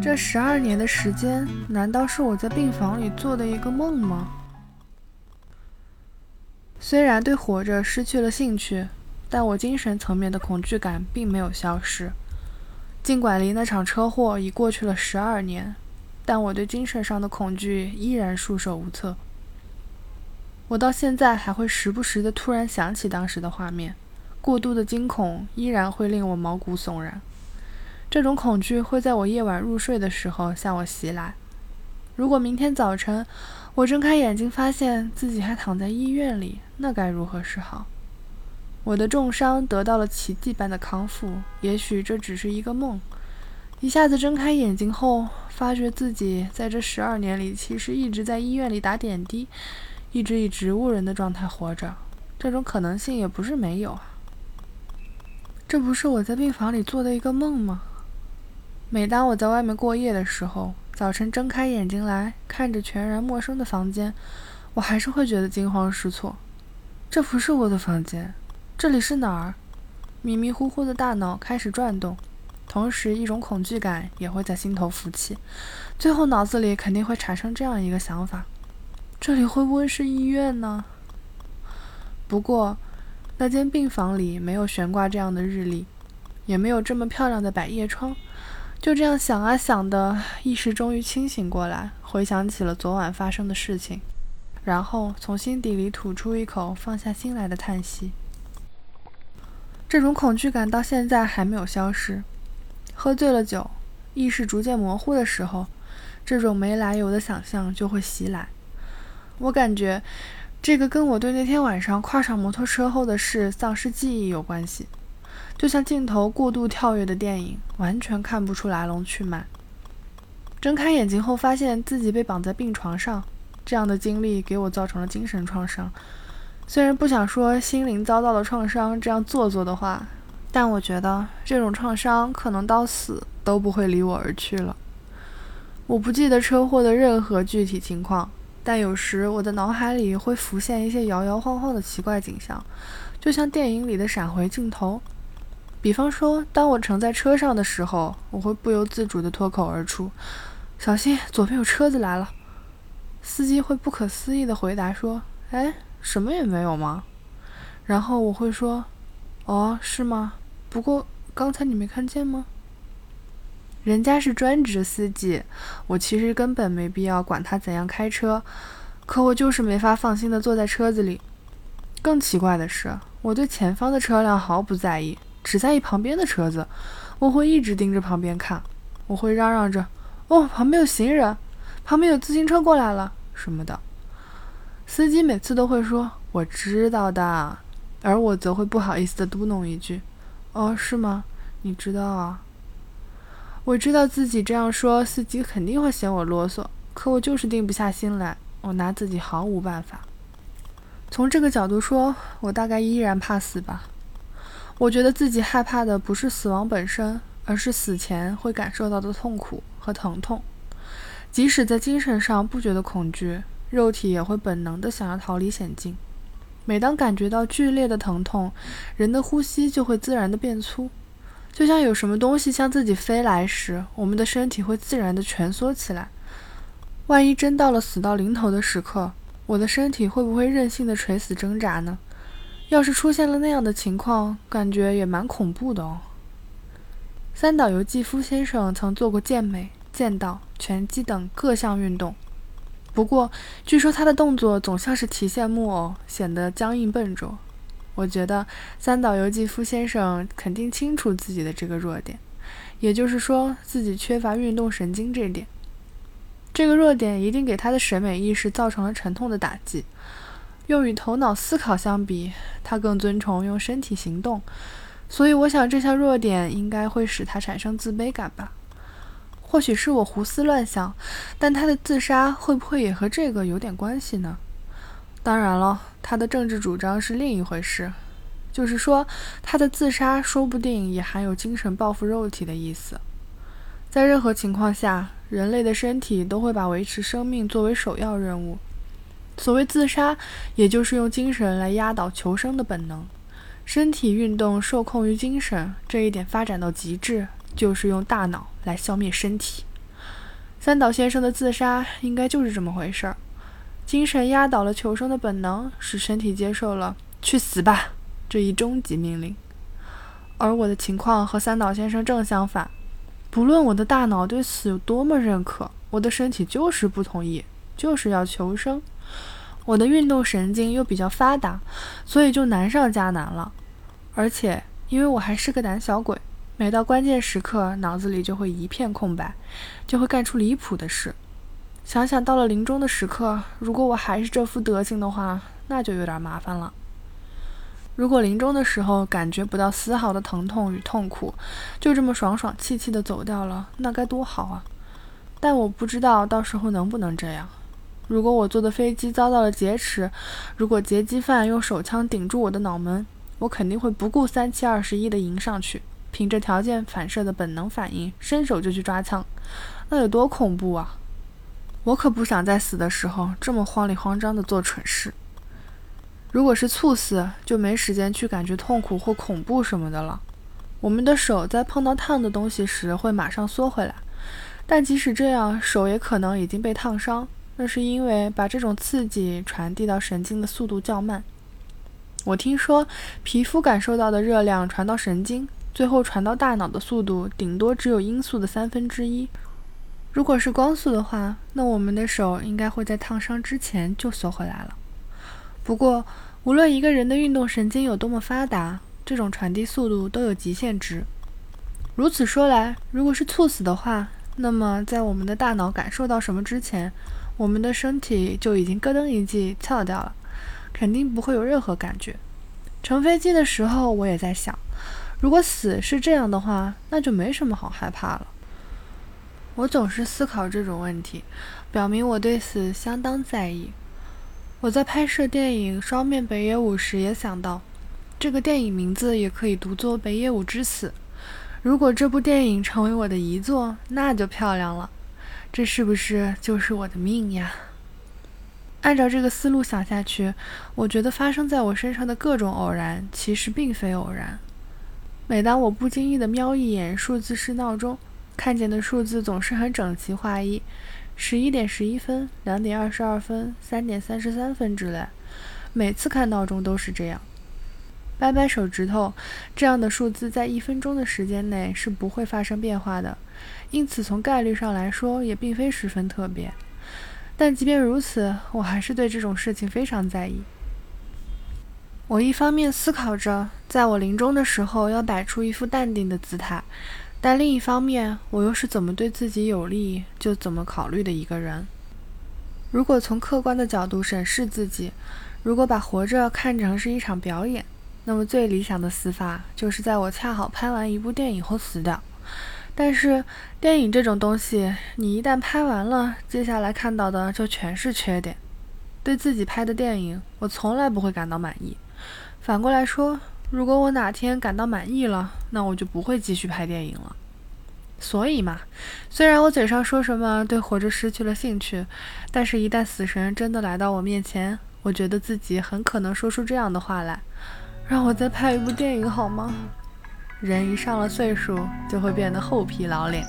这十二年的时间，难道是我在病房里做的一个梦吗？虽然对活着失去了兴趣，但我精神层面的恐惧感并没有消失。尽管离那场车祸已过去了十二年，但我对精神上的恐惧依然束手无策。我到现在还会时不时的突然想起当时的画面，过度的惊恐依然会令我毛骨悚然。这种恐惧会在我夜晚入睡的时候向我袭来。如果明天早晨我睁开眼睛发现自己还躺在医院里，那该如何是好？我的重伤得到了奇迹般的康复，也许这只是一个梦。一下子睁开眼睛后，发觉自己在这十二年里其实一直在医院里打点滴，一直以植物人的状态活着。这种可能性也不是没有啊。这不是我在病房里做的一个梦吗？每当我在外面过夜的时候，早晨睁开眼睛来看着全然陌生的房间，我还是会觉得惊慌失措。这不是我的房间，这里是哪儿？迷迷糊糊的大脑开始转动，同时一种恐惧感也会在心头浮起。最后脑子里肯定会产生这样一个想法：这里会不会是医院呢？不过，那间病房里没有悬挂这样的日历，也没有这么漂亮的百叶窗。就这样想啊想的，意识终于清醒过来，回想起了昨晚发生的事情，然后从心底里吐出一口放下心来的叹息。这种恐惧感到现在还没有消失。喝醉了酒，意识逐渐模糊的时候，这种没来由的想象就会袭来。我感觉，这个跟我对那天晚上跨上摩托车后的事丧失记忆有关系。就像镜头过度跳跃的电影，完全看不出来龙去脉。睁开眼睛后，发现自己被绑在病床上，这样的经历给我造成了精神创伤。虽然不想说心灵遭到了创伤这样做作的话，但我觉得这种创伤可能到死都不会离我而去了。我不记得车祸的任何具体情况，但有时我的脑海里会浮现一些摇摇晃晃的奇怪景象，就像电影里的闪回镜头。比方说，当我乘在车上的时候，我会不由自主地脱口而出：“小心，左边有车子来了。”司机会不可思议地回答说：“哎，什么也没有吗？”然后我会说：“哦，是吗？不过刚才你没看见吗？人家是专职司机，我其实根本没必要管他怎样开车，可我就是没法放心地坐在车子里。更奇怪的是，我对前方的车辆毫不在意。”只在意旁边的车子，我会一直盯着旁边看，我会嚷嚷着：“哦，旁边有行人，旁边有自行车过来了什么的。”司机每次都会说：“我知道的。”而我则会不好意思地嘟哝一句：“哦，是吗？你知道啊？”我知道自己这样说，司机肯定会嫌我啰嗦，可我就是定不下心来，我拿自己毫无办法。从这个角度说，我大概依然怕死吧。我觉得自己害怕的不是死亡本身，而是死前会感受到的痛苦和疼痛。即使在精神上不觉得恐惧，肉体也会本能的想要逃离险境。每当感觉到剧烈的疼痛，人的呼吸就会自然的变粗，就像有什么东西向自己飞来时，我们的身体会自然的蜷缩起来。万一真到了死到临头的时刻，我的身体会不会任性的垂死挣扎呢？要是出现了那样的情况，感觉也蛮恐怖的哦。三岛由纪夫先生曾做过健美、剑道、拳击等各项运动，不过据说他的动作总像是提线木偶，显得僵硬笨拙。我觉得三岛由纪夫先生肯定清楚自己的这个弱点，也就是说自己缺乏运动神经这点。这个弱点一定给他的审美意识造成了沉痛的打击。用与头脑思考相比，他更尊崇用身体行动，所以我想这项弱点应该会使他产生自卑感吧。或许是我胡思乱想，但他的自杀会不会也和这个有点关系呢？当然了，他的政治主张是另一回事，就是说他的自杀说不定也含有精神报复肉体的意思。在任何情况下，人类的身体都会把维持生命作为首要任务。所谓自杀，也就是用精神来压倒求生的本能。身体运动受控于精神，这一点发展到极致，就是用大脑来消灭身体。三岛先生的自杀应该就是这么回事儿，精神压倒了求生的本能，使身体接受了“去死吧”这一终极命令。而我的情况和三岛先生正相反，不论我的大脑对死有多么认可，我的身体就是不同意，就是要求生。我的运动神经又比较发达，所以就难上加难了。而且因为我还是个胆小鬼。每到关键时刻，脑子里就会一片空白，就会干出离谱的事。想想到了临终的时刻，如果我还是这副德行的话，那就有点麻烦了。如果临终的时候感觉不到丝毫的疼痛与痛苦，就这么爽爽气气的走掉了，那该多好啊！但我不知道到时候能不能这样。如果我坐的飞机遭到了劫持，如果劫机犯用手枪顶住我的脑门，我肯定会不顾三七二十一的迎上去。凭着条件反射的本能反应，伸手就去抓枪，那有多恐怖啊！我可不想在死的时候这么慌里慌张地做蠢事。如果是猝死，就没时间去感觉痛苦或恐怖什么的了。我们的手在碰到烫的东西时会马上缩回来，但即使这样，手也可能已经被烫伤。那是因为把这种刺激传递到神经的速度较慢。我听说，皮肤感受到的热量传到神经。最后传到大脑的速度顶多只有音速的三分之一。如果是光速的话，那我们的手应该会在烫伤之前就缩回来了。不过，无论一个人的运动神经有多么发达，这种传递速度都有极限值。如此说来，如果是猝死的话，那么在我们的大脑感受到什么之前，我们的身体就已经咯噔一记翘掉了，肯定不会有任何感觉。乘飞机的时候，我也在想。如果死是这样的话，那就没什么好害怕了。我总是思考这种问题，表明我对死相当在意。我在拍摄电影《双面北野武》时也想到，这个电影名字也可以读作《北野武之死》。如果这部电影成为我的遗作，那就漂亮了。这是不是就是我的命呀？按照这个思路想下去，我觉得发生在我身上的各种偶然，其实并非偶然。每当我不经意地瞄一眼数字式闹钟，看见的数字总是很整齐划一，十一点十一分、两点二十二分、三点三十三分之类。每次看闹钟都是这样，掰掰手指头，这样的数字在一分钟的时间内是不会发生变化的，因此从概率上来说也并非十分特别。但即便如此，我还是对这种事情非常在意。我一方面思考着，在我临终的时候要摆出一副淡定的姿态，但另一方面，我又是怎么对自己有利就怎么考虑的一个人。如果从客观的角度审视自己，如果把活着看成是一场表演，那么最理想的死法就是在我恰好拍完一部电影后死掉。但是电影这种东西，你一旦拍完了，接下来看到的就全是缺点。对自己拍的电影，我从来不会感到满意。反过来说，如果我哪天感到满意了，那我就不会继续拍电影了。所以嘛，虽然我嘴上说什么对活着失去了兴趣，但是，一旦死神真的来到我面前，我觉得自己很可能说出这样的话来：“让我再拍一部电影好吗？”人一上了岁数，就会变得厚皮老脸。